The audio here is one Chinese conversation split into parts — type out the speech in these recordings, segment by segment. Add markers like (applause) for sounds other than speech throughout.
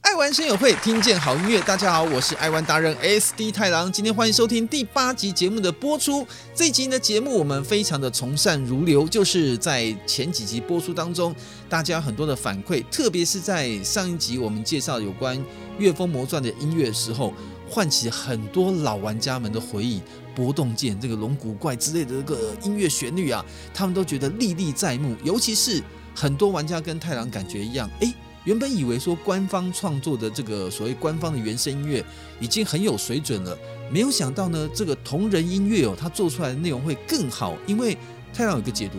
爱玩声友会，听见好音乐。大家好，我是爱玩达人 SD 太郎。今天欢迎收听第八集节目的播出。这一集的节目我们非常的从善如流，就是在前几集播出当中，大家很多的反馈，特别是在上一集我们介绍有关《月风魔传》的音乐的时候，唤起很多老玩家们的回忆。搏动剑、这个龙骨怪之类的这个音乐旋律啊，他们都觉得历历在目。尤其是很多玩家跟太郎感觉一样，诶。原本以为说官方创作的这个所谓官方的原声音乐已经很有水准了，没有想到呢，这个同人音乐哦，它做出来的内容会更好。因为太郎有个解读，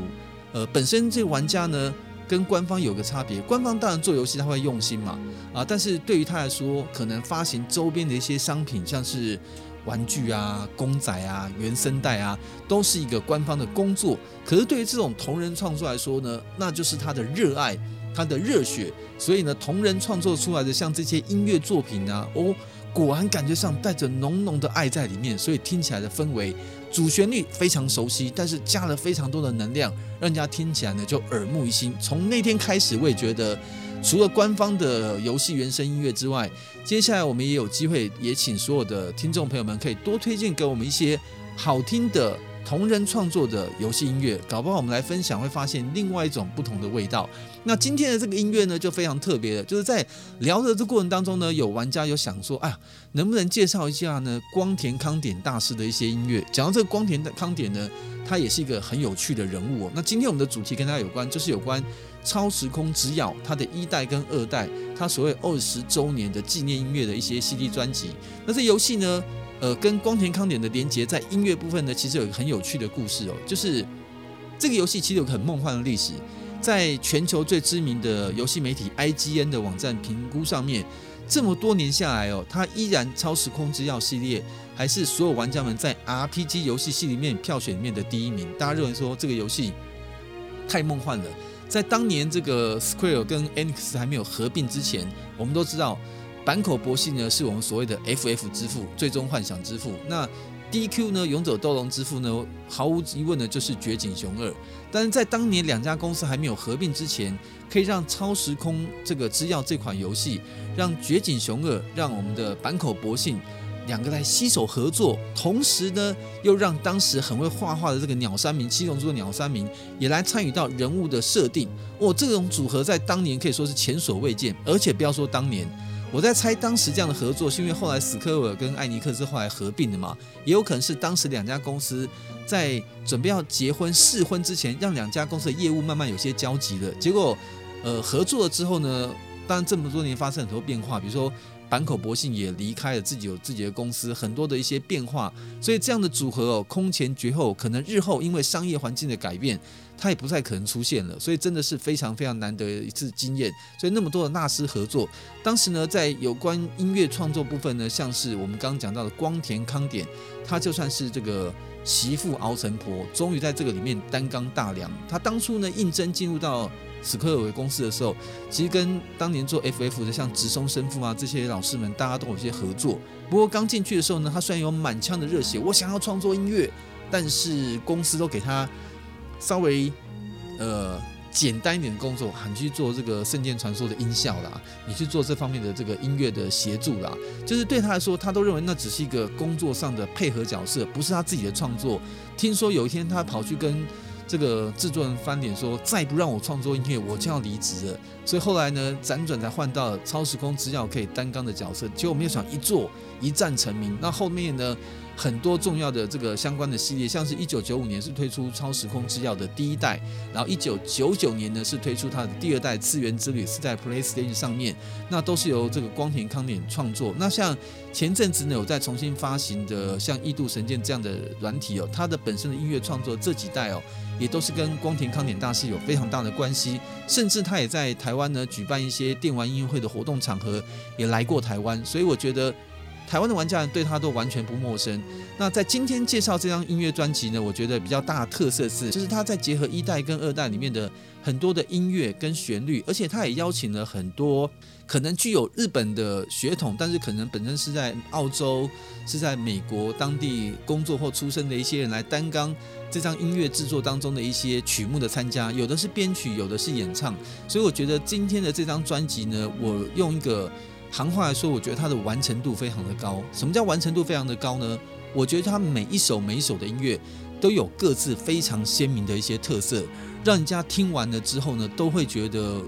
呃，本身这个玩家呢跟官方有个差别，官方当然做游戏他会用心嘛，啊，但是对于他来说，可能发行周边的一些商品，像是玩具啊、公仔啊、原声带啊，都是一个官方的工作。可是对于这种同人创作来说呢，那就是他的热爱。他的热血，所以呢，同人创作出来的像这些音乐作品啊，哦，果然感觉上带着浓浓的爱在里面，所以听起来的氛围，主旋律非常熟悉，但是加了非常多的能量，让人家听起来呢就耳目一新。从那天开始，我也觉得，除了官方的游戏原声音乐之外，接下来我们也有机会，也请所有的听众朋友们可以多推荐给我们一些好听的。同人创作的游戏音乐，搞不好我们来分享，会发现另外一种不同的味道。那今天的这个音乐呢，就非常特别的，就是在聊的这过程当中呢，有玩家有想说，哎呀，能不能介绍一下呢？光田康典大师的一些音乐。讲到这个光田的康典呢，他也是一个很有趣的人物。那今天我们的主题跟他有关，就是有关超时空之钥，他的一代跟二代，他所谓二十周年的纪念音乐的一些 CD 专辑。那这游戏呢？呃，跟光田康典的连接，在音乐部分呢，其实有一个很有趣的故事哦，就是这个游戏其实有个很梦幻的历史，在全球最知名的游戏媒体 IGN 的网站评估上面，这么多年下来哦，它依然超时空之钥系列还是所有玩家们在 RPG 游戏系里面票选里面的第一名。大家认为说这个游戏太梦幻了，在当年这个 Square 跟 Enix 还没有合并之前，我们都知道。坂口博信呢，是我们所谓的 FF 之父，最终幻想之父。那 DQ 呢，勇者斗龙之父呢，毫无疑问呢，就是绝景雄二。但是在当年两家公司还没有合并之前，可以让超时空这个之钥这款游戏，让绝景雄二，让我们的坂口博信两个来携手合作，同时呢，又让当时很会画画的这个鸟山明七龙珠的鸟山明也来参与到人物的设定。哦，这种组合在当年可以说是前所未见，而且不要说当年。我在猜，当时这样的合作是因为后来史克威尔跟艾尼克斯后来合并的嘛？也有可能是当时两家公司在准备要结婚试婚之前，让两家公司的业务慢慢有些交集了。结果，呃，合作了之后呢，当然这么多年发生很多变化，比如说坂口博信也离开了自己有自己的公司，很多的一些变化，所以这样的组合哦，空前绝后，可能日后因为商业环境的改变。它也不太可能出现了，所以真的是非常非常难得的一次经验。所以那么多的纳斯合作，当时呢，在有关音乐创作部分呢，像是我们刚刚讲到的光田康典，他就算是这个媳妇熬成婆，终于在这个里面担纲大梁。他当初呢应征进入到史克尔维公司的时候，其实跟当年做 FF 的像直松伸夫啊这些老师们，大家都有些合作。不过刚进去的时候呢，他虽然有满腔的热血，我想要创作音乐，但是公司都给他。稍微呃简单一点的工作，喊去做这个《圣剑传说》的音效啦，你去做这方面的这个音乐的协助啦，就是对他来说，他都认为那只是一个工作上的配合角色，不是他自己的创作。听说有一天他跑去跟这个制作人翻脸说，再不让我创作音乐，我就要离职了。所以后来呢，辗转才换到了超时空之钥可以担纲的角色，结果没有想一做一战成名。那后面呢？很多重要的这个相关的系列，像是一九九五年是推出《超时空之钥》的第一代，然后一九九九年呢是推出它的第二代《次元之旅》，是在 PlayStation 上面，那都是由这个光田康典创作。那像前阵子呢有在重新发行的像《异度神剑》这样的软体哦，它的本身的音乐创作这几代哦，也都是跟光田康典大师有非常大的关系，甚至他也在台湾呢举办一些电玩音乐会的活动场合，也来过台湾，所以我觉得。台湾的玩家对他都完全不陌生。那在今天介绍这张音乐专辑呢，我觉得比较大的特色是，就是他在结合一代跟二代里面的很多的音乐跟旋律，而且他也邀请了很多可能具有日本的血统，但是可能本身是在澳洲、是在美国当地工作或出生的一些人来担纲这张音乐制作当中的一些曲目的参加，有的是编曲，有的是演唱，所以我觉得今天的这张专辑呢，我用一个行话来说，我觉得它的完成度非常的高。什么叫完成度非常的高呢？我觉得它每一首每一首的音乐都有各自非常鲜明的一些特色，让人家听完了之后呢，都会觉得。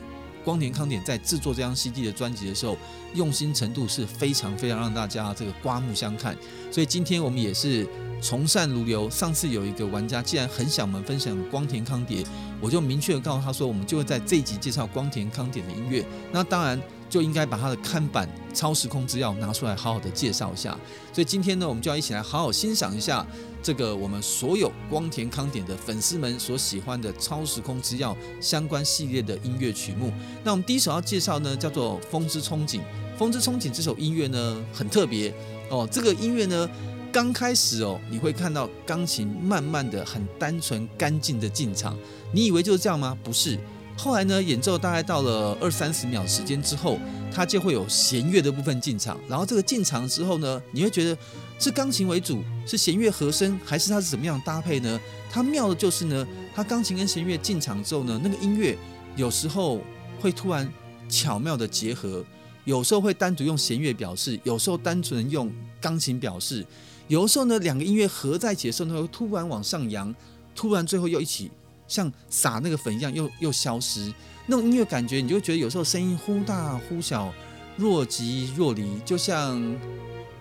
光田康典在制作这张 CD 的专辑的时候，用心程度是非常非常让大家这个刮目相看。所以今天我们也是从善如流。上次有一个玩家既然很想我们分享光田康典，我就明确的告诉他说，我们就会在这一集介绍光田康典的音乐。那当然就应该把他的看板《超时空之钥》拿出来好好的介绍一下。所以今天呢，我们就要一起来好好欣赏一下。这个我们所有光田康典的粉丝们所喜欢的《超时空之钥》相关系列的音乐曲目。那我们第一首要介绍呢，叫做《风之憧憬》。《风之憧憬》这首音乐呢，很特别哦。这个音乐呢，刚开始哦，你会看到钢琴慢慢的、很单纯、干净的进场，你以为就是这样吗？不是。后来呢，演奏大概到了二三十秒时间之后，它就会有弦乐的部分进场。然后这个进场之后呢，你会觉得是钢琴为主，是弦乐和声，还是它是怎么样搭配呢？它妙的就是呢，它钢琴跟弦乐进场之后呢，那个音乐有时候会突然巧妙的结合，有时候会单独用弦乐表示，有时候单纯用钢琴表示，有的时候呢，两个音乐合在一起的时候呢，会突然往上扬，突然最后又一起。像撒那个粉一样，又又消失，那种音乐感觉，你就会觉得有时候声音忽大忽小，若即若离，就像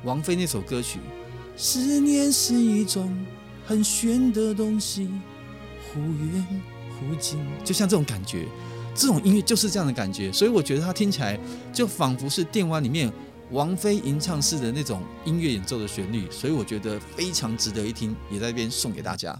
王菲那首歌曲《思念是一种很玄的东西》，忽远忽近，就像这种感觉，这种音乐就是这样的感觉，所以我觉得它听起来就仿佛是电玩里面王菲吟唱式的那种音乐演奏的旋律，所以我觉得非常值得一听，也在这边送给大家。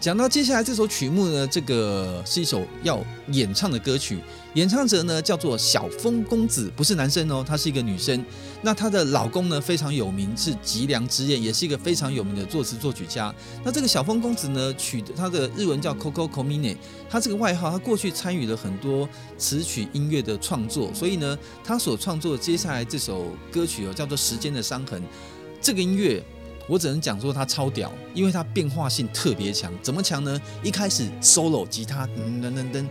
讲到接下来这首曲目呢，这个是一首要演唱的歌曲，演唱者呢叫做小风公子，不是男生哦，她是一个女生。那她的老公呢非常有名，是吉良之彦，也是一个非常有名的作词作曲家。那这个小风公子呢，取的他的日文叫 Coco Komine，他这个外号，他过去参与了很多词曲音乐的创作，所以呢，他所创作接下来这首歌曲哦，叫做《时间的伤痕》，这个音乐。我只能讲说它超屌，因为它变化性特别强。怎么强呢？一开始 solo 吉他噔噔噔噔，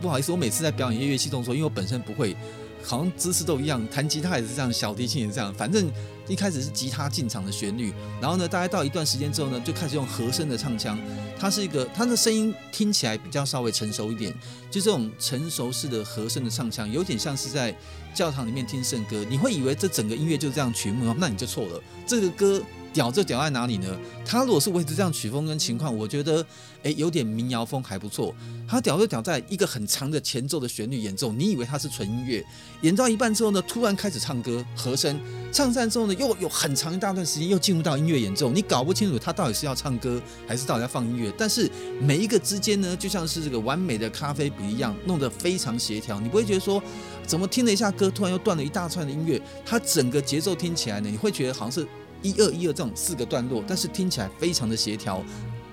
不好意思，我每次在表演乐器动作，因为我本身不会，好像姿势都一样。弹吉他也是这样，小提琴也是这样。反正一开始是吉他进场的旋律，然后呢，大概到一段时间之后呢，就开始用和声的唱腔。它是一个，它的声音听起来比较稍微成熟一点，就这种成熟式的和声的唱腔，有点像是在教堂里面听圣歌。你会以为这整个音乐就这样曲目，那你就错了。这个歌。屌就屌在哪里呢？他如果是维持这样曲风跟情况，我觉得，诶，有点民谣风还不错。他屌就屌在一个很长的前奏的旋律演奏，你以为他是纯音乐，演到一半之后呢，突然开始唱歌和声，唱散之后呢，又有很长一大段时间又进入到音乐演奏，你搞不清楚他到底是要唱歌还是到底要放音乐。但是每一个之间呢，就像是这个完美的咖啡比例一样，弄得非常协调，你不会觉得说怎么听了一下歌，突然又断了一大串的音乐，它整个节奏听起来呢，你会觉得好像是。一二一二这种四个段落，但是听起来非常的协调。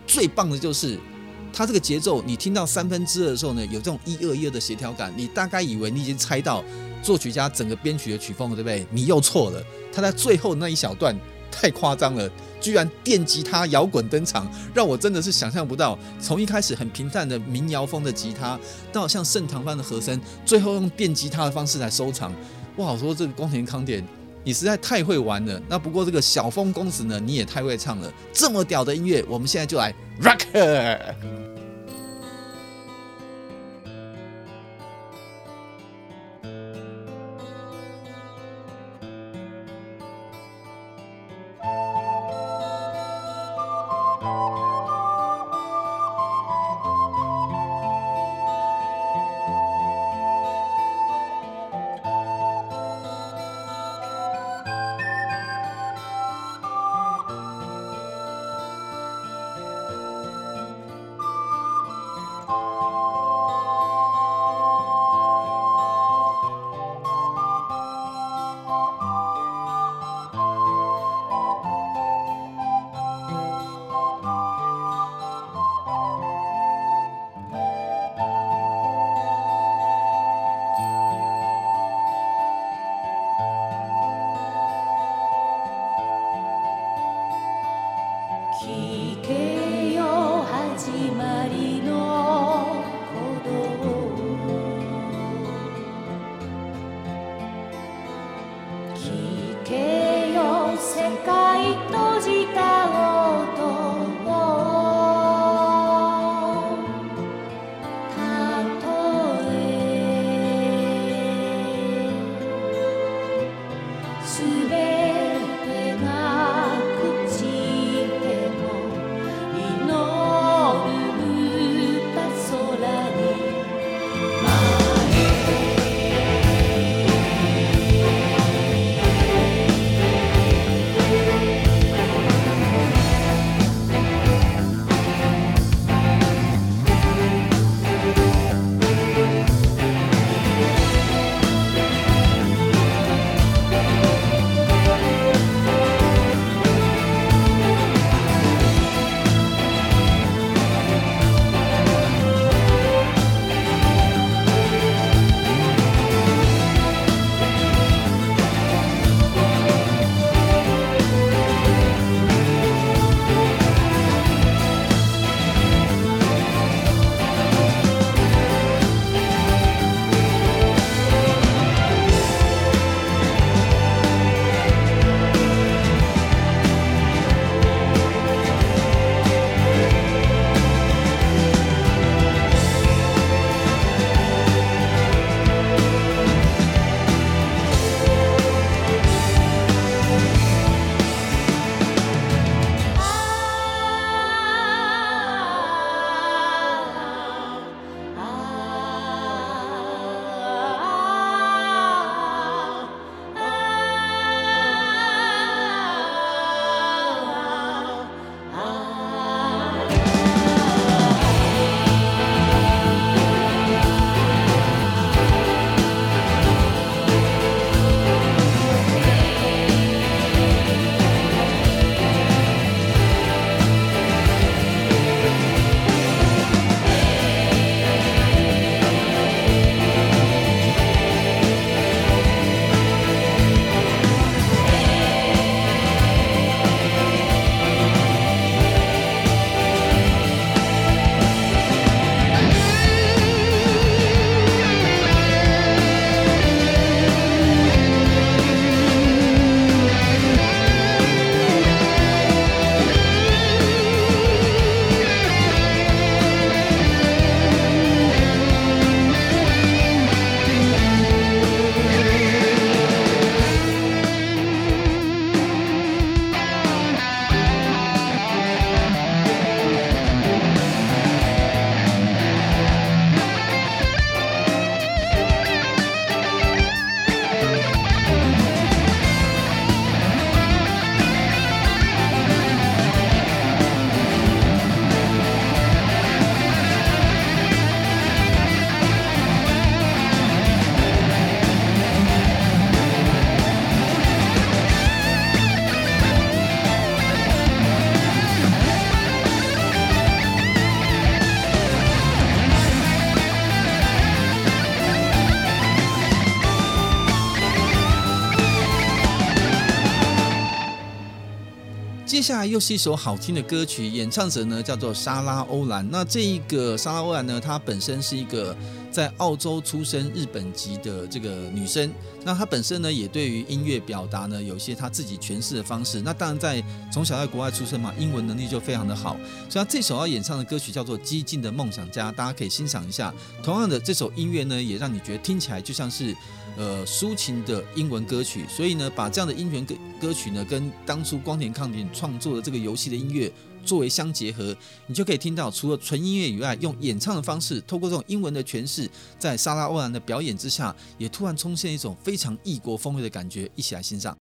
最棒的就是它这个节奏，你听到三分之二的时候呢，有这种一二一二的协调感。你大概以为你已经猜到作曲家整个编曲的曲风了，对不对？你又错了。他在最后那一小段太夸张了，居然电吉他摇滚登场，让我真的是想象不到。从一开始很平淡的民谣风的吉他，到像圣堂般的和声，最后用电吉他的方式来收场。哇，我说这个宫田康典。你实在太会玩了，那不过这个小风公子呢，你也太会唱了，这么屌的音乐，我们现在就来 rocker。又是一首好听的歌曲，演唱者呢叫做莎拉欧兰。那这一个莎拉欧兰呢，她本身是一个在澳洲出生、日本籍的这个女生。那她本身呢，也对于音乐表达呢，有一些她自己诠释的方式。那当然，在从小在国外出生嘛，英文能力就非常的好。所以她这首要演唱的歌曲叫做《激进的梦想家》，大家可以欣赏一下。同样的，这首音乐呢，也让你觉得听起来就像是。呃，抒情的英文歌曲，所以呢，把这样的英文歌歌曲呢，跟当初光田康典创作的这个游戏的音乐作为相结合，你就可以听到，除了纯音乐以外，用演唱的方式，透过这种英文的诠释，在莎拉欧兰的表演之下，也突然出现一种非常异国风味的感觉，一起来欣赏。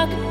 Так.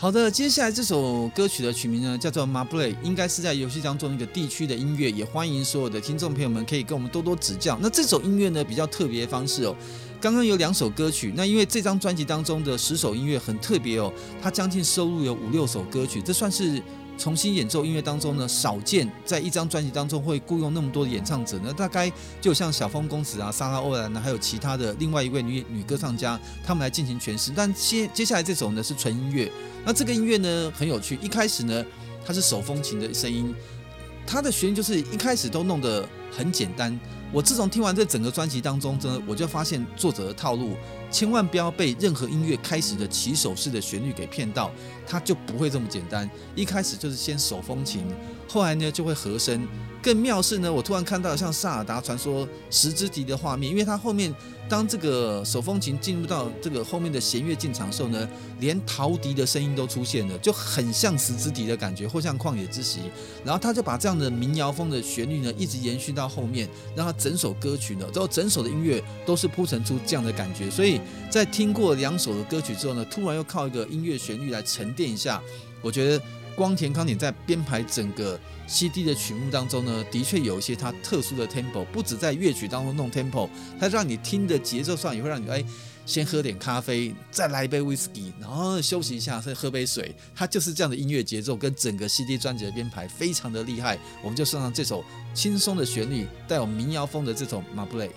好的，接下来这首歌曲的曲名呢，叫做《Mablé》，应该是在游戏当中一个地区的音乐。也欢迎所有的听众朋友们可以跟我们多多指教。那这首音乐呢，比较特别方式哦。刚刚有两首歌曲，那因为这张专辑当中的十首音乐很特别哦，它将近收录有五六首歌曲，这算是。重新演奏音乐当中呢，少见在一张专辑当中会雇佣那么多的演唱者呢，大概就像小峰公子啊、莎拉欧兰呢，还有其他的另外一位女女歌唱家，他们来进行诠释。但接接下来这首呢是纯音乐，那这个音乐呢很有趣，一开始呢它是手风琴的声音，它的旋律就是一开始都弄得很简单。我自从听完这整个专辑当中，真的我就发现作者的套路。千万不要被任何音乐开始的起手式的旋律给骗到，它就不会这么简单。一开始就是先手风琴，后来呢就会和声。更妙是呢，我突然看到像《萨尔达传说：十之笛》的画面，因为它后面当这个手风琴进入到这个后面的弦乐进场的时候呢，连陶笛的声音都出现了，就很像《石之笛》的感觉，或像《旷野之息》。然后他就把这样的民谣风的旋律呢，一直延续到后面，让他整首歌曲呢，之后整首的音乐都是铺陈出这样的感觉。所以在听过两首的歌曲之后呢，突然又靠一个音乐旋律来沉淀一下，我觉得。光田康典在编排整个 CD 的曲目当中呢，的确有一些它特殊的 tempo，不止在乐曲当中弄 tempo，它让你听的节奏上也会让你哎，先喝点咖啡，再来一杯 whisky，然后休息一下，再喝杯水，它就是这样的音乐节奏跟整个 CD 专辑的编排非常的厉害。我们就送上这首轻松的旋律，带有民谣风的这首 Mablé。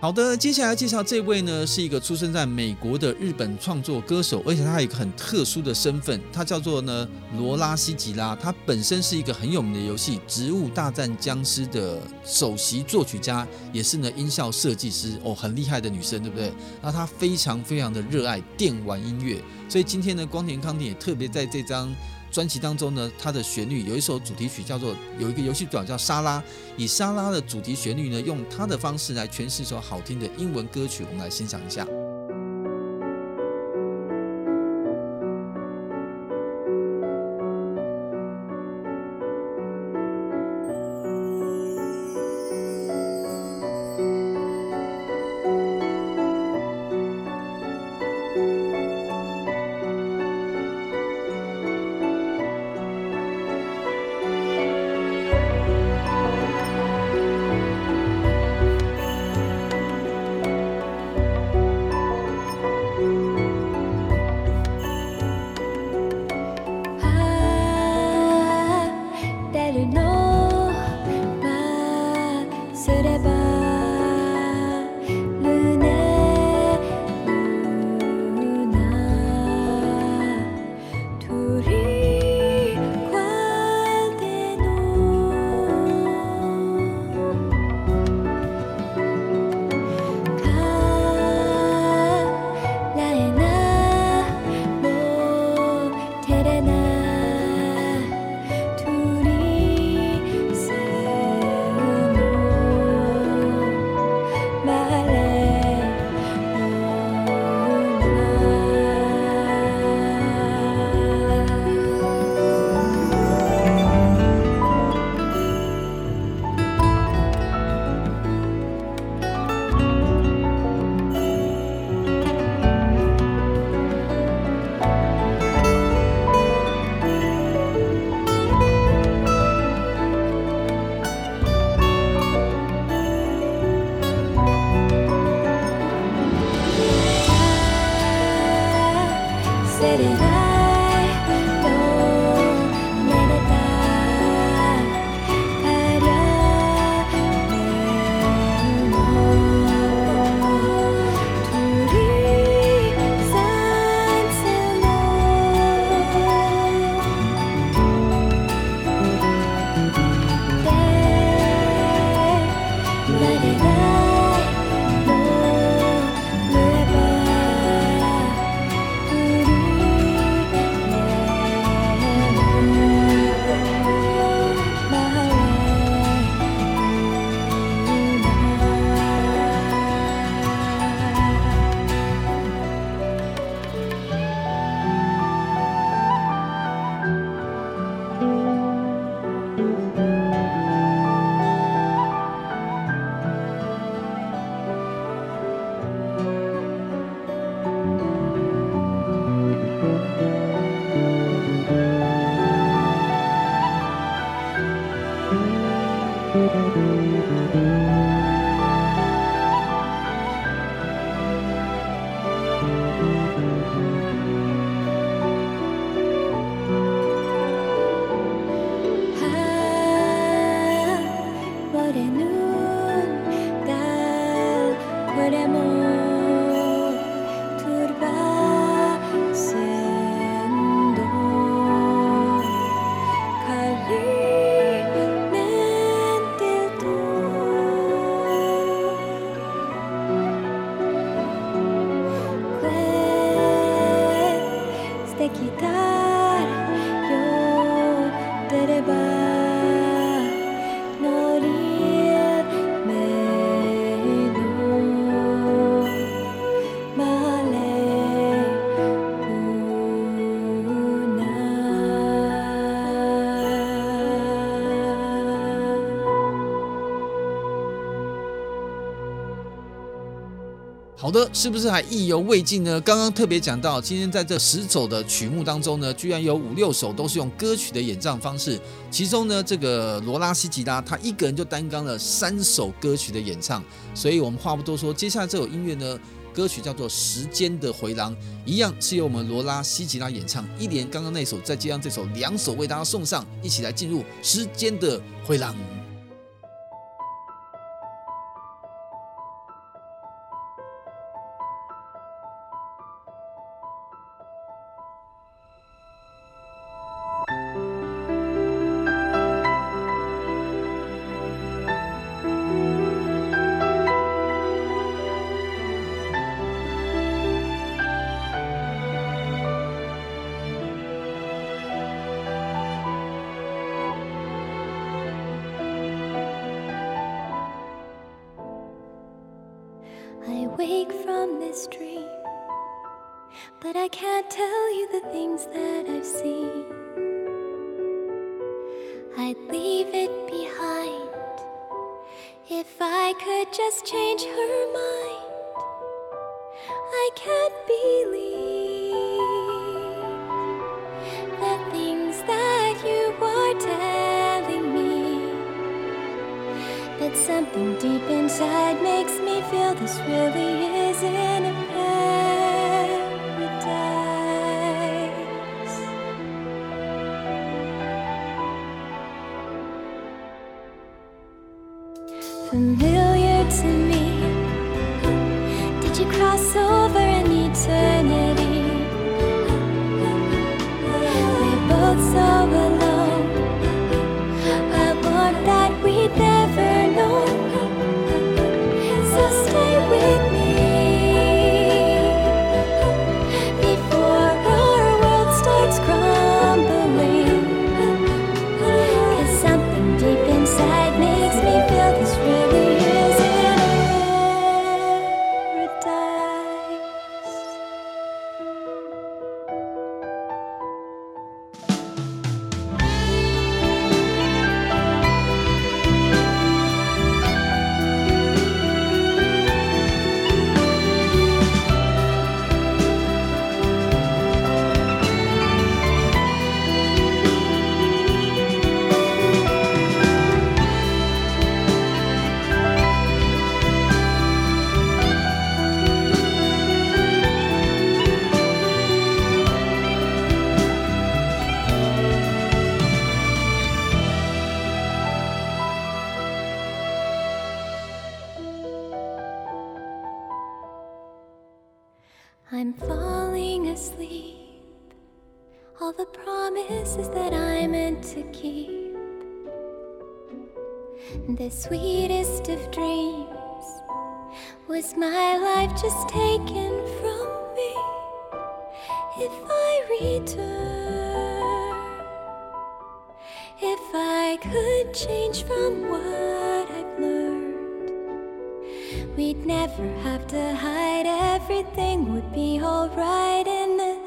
好的，接下来介绍这位呢，是一个出生在美国的日本创作歌手，而且他有一个很特殊的身份，他叫做呢罗拉希吉拉。他本身是一个很有名的游戏《植物大战僵尸》的首席作曲家，也是呢音效设计师哦，很厉害的女生，对不对？那她非常非常的热爱电玩音乐，所以今天呢，光田康典也特别在这张。专辑当中呢，它的旋律有一首主题曲叫做有一个游戏短叫《沙拉》，以沙拉的主题旋律呢，用它的方式来诠释一首好听的英文歌曲，我们来欣赏一下。れぬだ。これも好的，是不是还意犹未尽呢？刚刚特别讲到，今天在这十首的曲目当中呢，居然有五六首都是用歌曲的演唱方式。其中呢，这个罗拉希吉拉他一个人就担纲了三首歌曲的演唱。所以我们话不多说，接下来这首音乐呢，歌曲叫做《时间的回廊》，一样是由我们罗拉希吉拉演唱。一连刚刚那首，再加上这首，两首为大家送上，一起来进入《时间的回廊》。But I can't tell you the things that I've seen. I'd leave it behind if I could just change her mind. I can't believe the things that you are telling me. But something deep inside makes me feel this really isn't I'm falling asleep. All the promises that I meant to keep. The sweetest of dreams was my life just taken from me. If I return, if I could change from what I've learned. We'd never have to hide, everything would be alright in this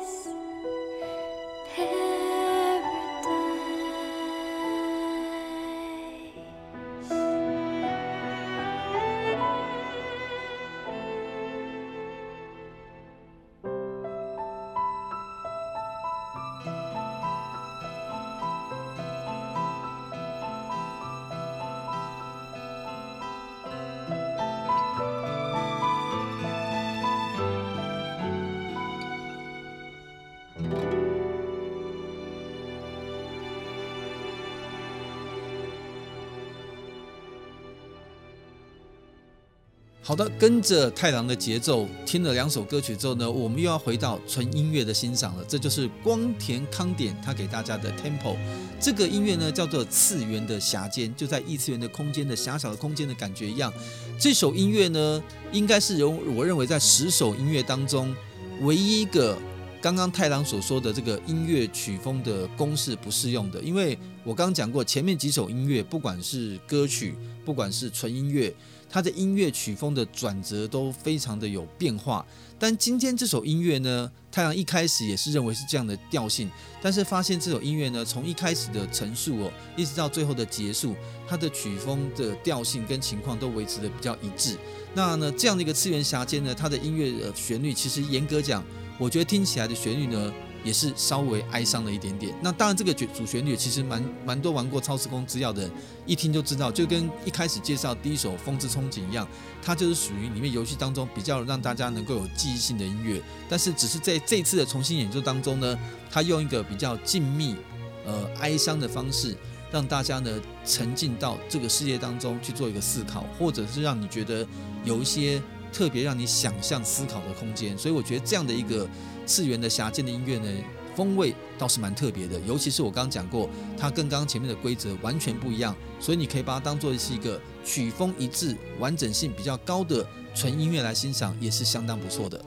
好的，跟着太郎的节奏，听了两首歌曲之后呢，我们又要回到纯音乐的欣赏了。这就是光田康典他给大家的 Tempo。这个音乐呢叫做次元的狭间，就在异次元的空间的狭小的空间的感觉一样。这首音乐呢，应该是由我认为在十首音乐当中唯一一个刚刚太郎所说的这个音乐曲风的公式不适用的，因为我刚刚讲过，前面几首音乐不管是歌曲，不管是纯音乐。它的音乐曲风的转折都非常的有变化，但今天这首音乐呢，太郎一开始也是认为是这样的调性，但是发现这首音乐呢，从一开始的陈述哦，一直到最后的结束，它的曲风的调性跟情况都维持的比较一致。那呢，这样的一个次元狭间呢，它的音乐呃旋律其实严格讲，我觉得听起来的旋律呢。也是稍微哀伤了一点点。那当然，这个主旋律其实蛮蛮多玩过超时空之钥的人一听就知道，就跟一开始介绍第一首《风之憧憬》一样，它就是属于里面游戏当中比较让大家能够有记忆性的音乐。但是，只是在这次的重新演奏当中呢，它用一个比较静谧、呃哀伤的方式，让大家呢沉浸到这个世界当中去做一个思考，或者是让你觉得有一些特别让你想象思考的空间。所以，我觉得这样的一个。次元的狭间的音乐呢，风味倒是蛮特别的，尤其是我刚刚讲过，它跟刚刚前面的规则完全不一样，所以你可以把它当做是一个曲风一致、完整性比较高的纯音乐来欣赏，也是相当不错的。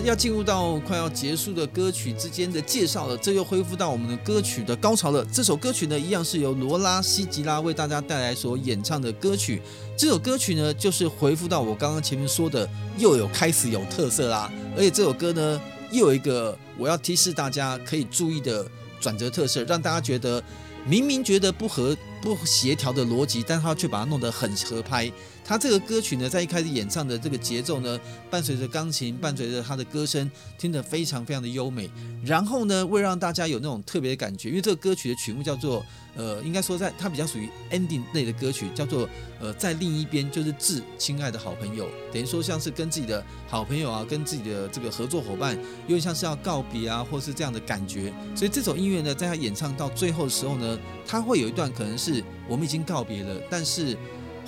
要进入到快要结束的歌曲之间的介绍了，这又恢复到我们的歌曲的高潮了。这首歌曲呢，一样是由罗拉西吉拉为大家带来所演唱的歌曲。这首歌曲呢，就是回复到我刚刚前面说的，又有开始有特色啦。而且这首歌呢，又有一个我要提示大家可以注意的转折特色，让大家觉得明明觉得不合不协调的逻辑，但他却把它弄得很合拍。他这个歌曲呢，在一开始演唱的这个节奏呢，伴随着钢琴，伴随着他的歌声，听得非常非常的优美。然后呢，为让大家有那种特别的感觉，因为这个歌曲的曲目叫做，呃，应该说在它比较属于 ending 类的歌曲，叫做呃，在另一边就是致亲爱的好朋友，等于说像是跟自己的好朋友啊，跟自己的这个合作伙伴，有点像是要告别啊，或是这样的感觉。所以这首音乐呢，在他演唱到最后的时候呢，他会有一段可能是是我们已经告别了，但是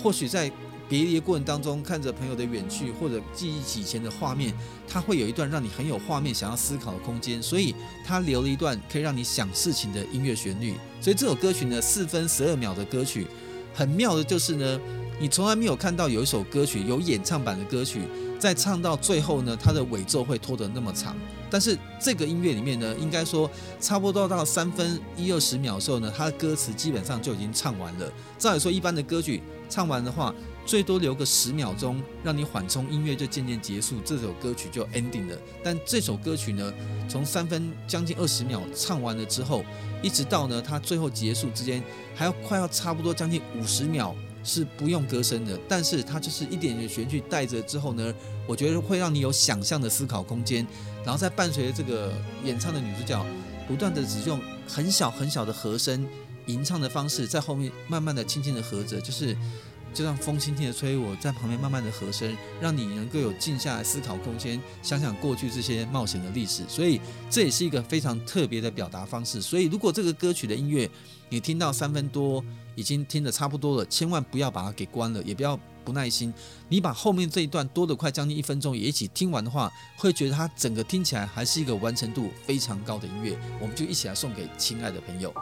或许在别离的过程当中，看着朋友的远去，或者记忆起以前的画面，它会有一段让你很有画面、想要思考的空间，所以它留了一段可以让你想事情的音乐旋律。所以这首歌曲呢，四分十二秒的歌曲，很妙的就是呢，你从来没有看到有一首歌曲有演唱版的歌曲，在唱到最后呢，它的尾奏会拖得那么长。但是这个音乐里面呢，应该说差不多到三分一二十秒的时候呢，它的歌词基本上就已经唱完了。照理说，一般的歌曲唱完的话，最多留个十秒钟，让你缓冲，音乐就渐渐结束，这首歌曲就 ending 了。但这首歌曲呢，从三分将近二十秒唱完了之后，一直到呢它最后结束之间，还要快要差不多将近五十秒是不用歌声的，但是它就是一点点旋律带着之后呢，我觉得会让你有想象的思考空间，然后再伴随着这个演唱的女主角不断的只用很小很小的和声吟唱的方式，在后面慢慢的轻轻的和着，就是。就让风轻轻的吹，我在旁边慢慢的和声，让你能够有静下来思考空间，想想过去这些冒险的历史。所以这也是一个非常特别的表达方式。所以如果这个歌曲的音乐你听到三分多，已经听得差不多了，千万不要把它给关了，也不要不耐心。你把后面这一段多的快将近一分钟也一起听完的话，会觉得它整个听起来还是一个完成度非常高的音乐。我们就一起来送给亲爱的朋友。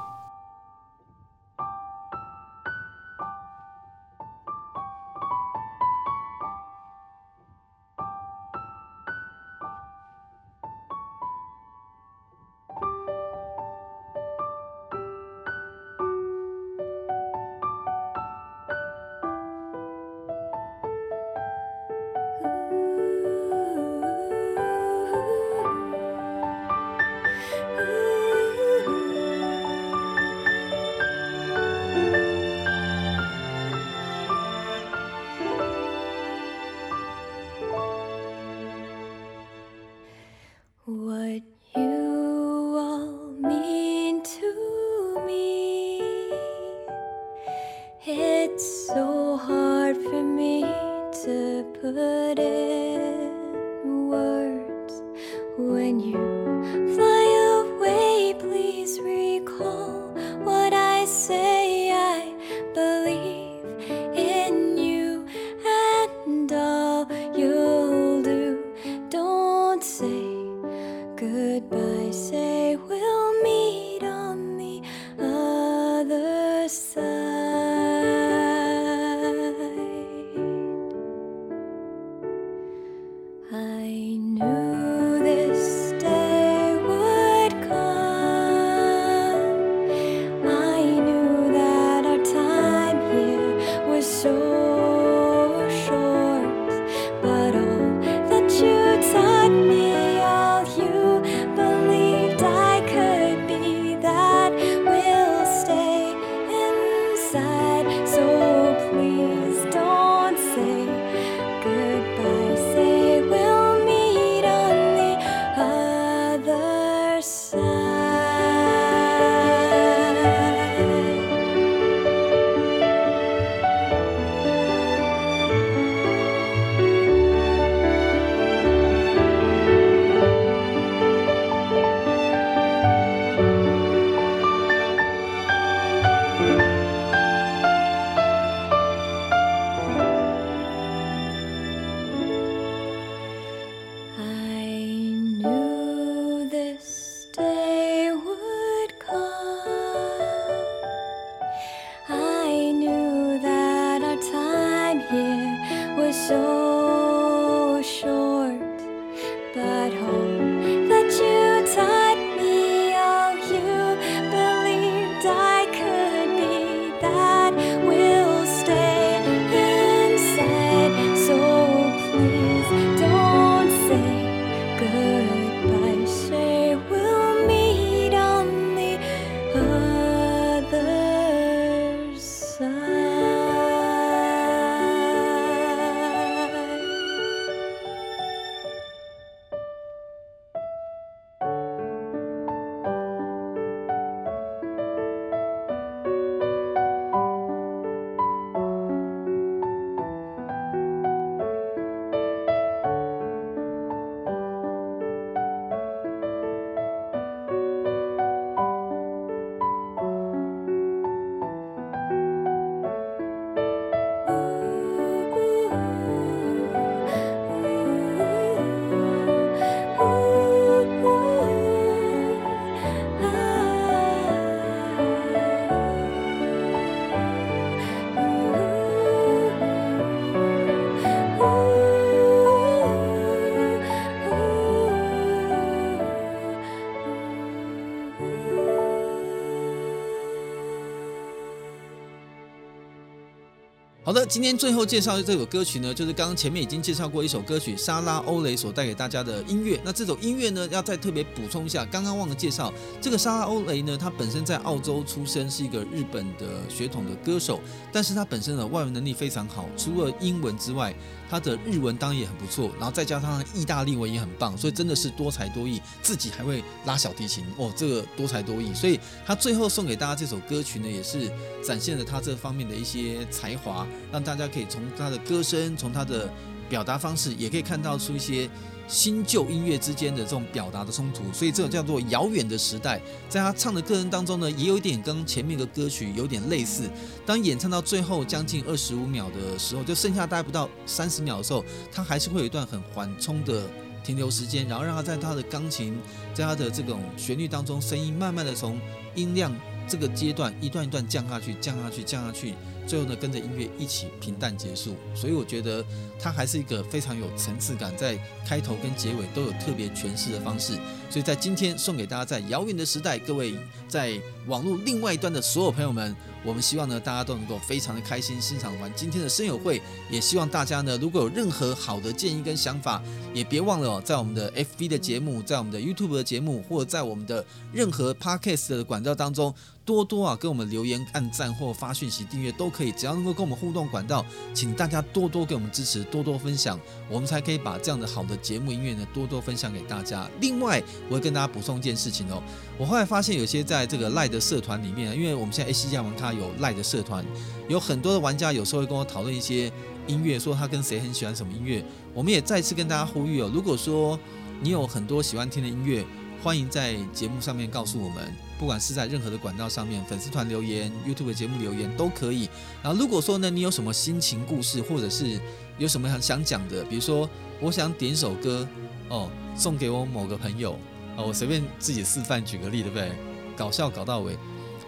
好的，今天最后介绍的这首歌曲呢，就是刚刚前面已经介绍过一首歌曲，莎拉欧雷所带给大家的音乐。那这首音乐呢，要再特别补充一下，刚刚忘了介绍，这个莎拉欧雷呢，她本身在澳洲出生，是一个日本的血统的歌手，但是她本身的外文能力非常好，除了英文之外，她的日文当然也很不错，然后再加上意大利文也很棒，所以真的是多才多艺，自己还会拉小提琴哦，这个多才多艺。所以她最后送给大家这首歌曲呢，也是展现了她这方面的一些才华。让大家可以从他的歌声，从他的表达方式，也可以看到出一些新旧音乐之间的这种表达的冲突。所以这种叫做遥远的时代，在他唱的歌声当中呢，也有一点跟前面的歌曲有点类似。当演唱到最后将近二十五秒的时候，就剩下大概不到三十秒的时候，他还是会有一段很缓冲的停留时间，然后让他在他的钢琴，在他的这种旋律当中，声音慢慢的从音量这个阶段一段一段降下去，降下去，降下去。最后呢，跟着音乐一起平淡结束，所以我觉得它还是一个非常有层次感，在开头跟结尾都有特别诠释的方式。所以在今天送给大家，在遥远的时代，各位在网络另外一端的所有朋友们，我们希望呢，大家都能够非常的开心欣赏完今天的声友会，也希望大家呢，如果有任何好的建议跟想法，也别忘了，在我们的 FB 的节目，在我们的 YouTube 的节目，或者在我们的任何 Podcast 的管道当中。多多啊，跟我们留言、按赞或发讯息、订阅都可以，只要能够跟我们互动管道，请大家多多给我们支持，多多分享，我们才可以把这样的好的节目音乐呢多多分享给大家。另外，我会跟大家补充一件事情哦，我后来发现有些在这个赖的社团里面，因为我们现在 ACG 玩咖有赖的社团，有很多的玩家有时候会跟我讨论一些音乐，说他跟谁很喜欢什么音乐。我们也再次跟大家呼吁哦，如果说你有很多喜欢听的音乐，欢迎在节目上面告诉我们。不管是在任何的管道上面，粉丝团留言、YouTube 节目留言都可以。然后如果说呢，你有什么心情故事，或者是有什么想想讲的，比如说我想点首歌哦，送给我某个朋友哦，我随便自己示范举个例，对不对？搞笑搞到尾。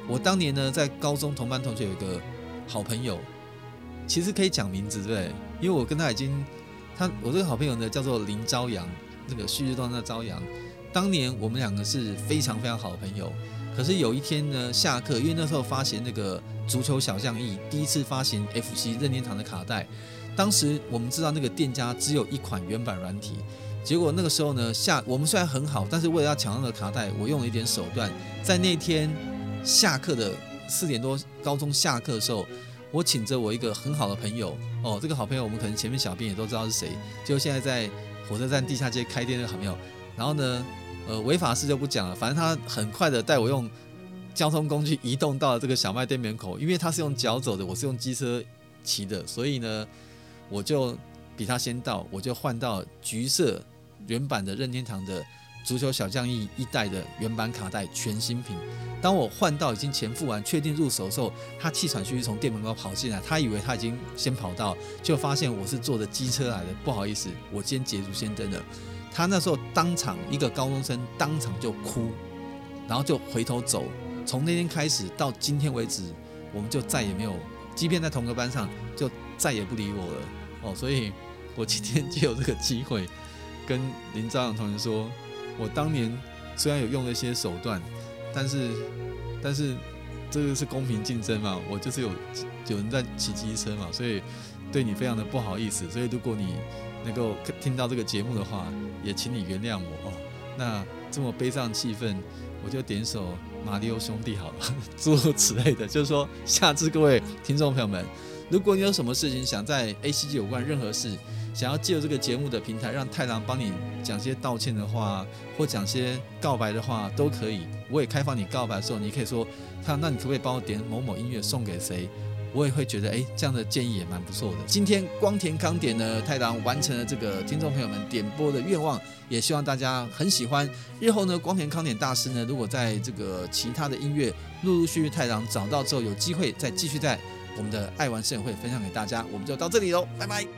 我当年呢，在高中同班同学有一个好朋友，其实可以讲名字，对不对？因为我跟他已经，他我这个好朋友呢叫做林朝阳，那个旭日东升的朝阳。当年我们两个是非常非常好的朋友。可是有一天呢，下课，因为那时候发行那个足球小将翼第一次发行 FC 任天堂的卡带，当时我们知道那个店家只有一款原版软体，结果那个时候呢，下我们虽然很好，但是为了要抢到那个卡带，我用了一点手段，在那天下课的四点多，高中下课的时候，我请着我一个很好的朋友，哦，这个好朋友我们可能前面小编也都知道是谁，就现在在火车站地下街开店那个好朋友，然后呢。呃，违法事就不讲了，反正他很快的带我用交通工具移动到了这个小卖店门口，因为他是用脚走的，我是用机车骑的，所以呢，我就比他先到，我就换到橘色原版的任天堂的足球小将一一代的原版卡带全新品。当我换到已经钱付完，确定入手的时候，他气喘吁吁从店门口跑进来，他以为他已经先跑到，就发现我是坐着机车来的，不好意思，我先捷足先登了。他那时候当场一个高中生当场就哭，然后就回头走。从那天开始到今天为止，我们就再也没有，即便在同个班上，就再也不理我了。哦，所以我今天就有这个机会跟林朝阳同学说，我当年虽然有用了一些手段，但是 (laughs) 但是这个是公平竞争嘛，我就是有有人在骑机车嘛，所以对你非常的不好意思。所以如果你能够听到这个节目的话，也请你原谅我哦。那这么悲伤气氛，我就点首《马里奥兄弟》好了，(laughs) 诸如此类的。就是说，下次各位听众朋友们，如果你有什么事情想在 ACG 有关任何事，想要借由这个节目的平台，让太郎帮你讲些道歉的话，或讲些告白的话，都可以。我也开放你告白的时候，你可以说：“他，那你可不可以帮我点某某音乐送给谁？”我也会觉得，哎，这样的建议也蛮不错的。今天光田康典呢，太郎完成了这个听众朋友们点播的愿望，也希望大家很喜欢。日后呢，光田康典大师呢，如果在这个其他的音乐陆陆续续太郎找到之后，有机会再继续在我们的爱玩盛典会分享给大家。我们就到这里喽，拜拜。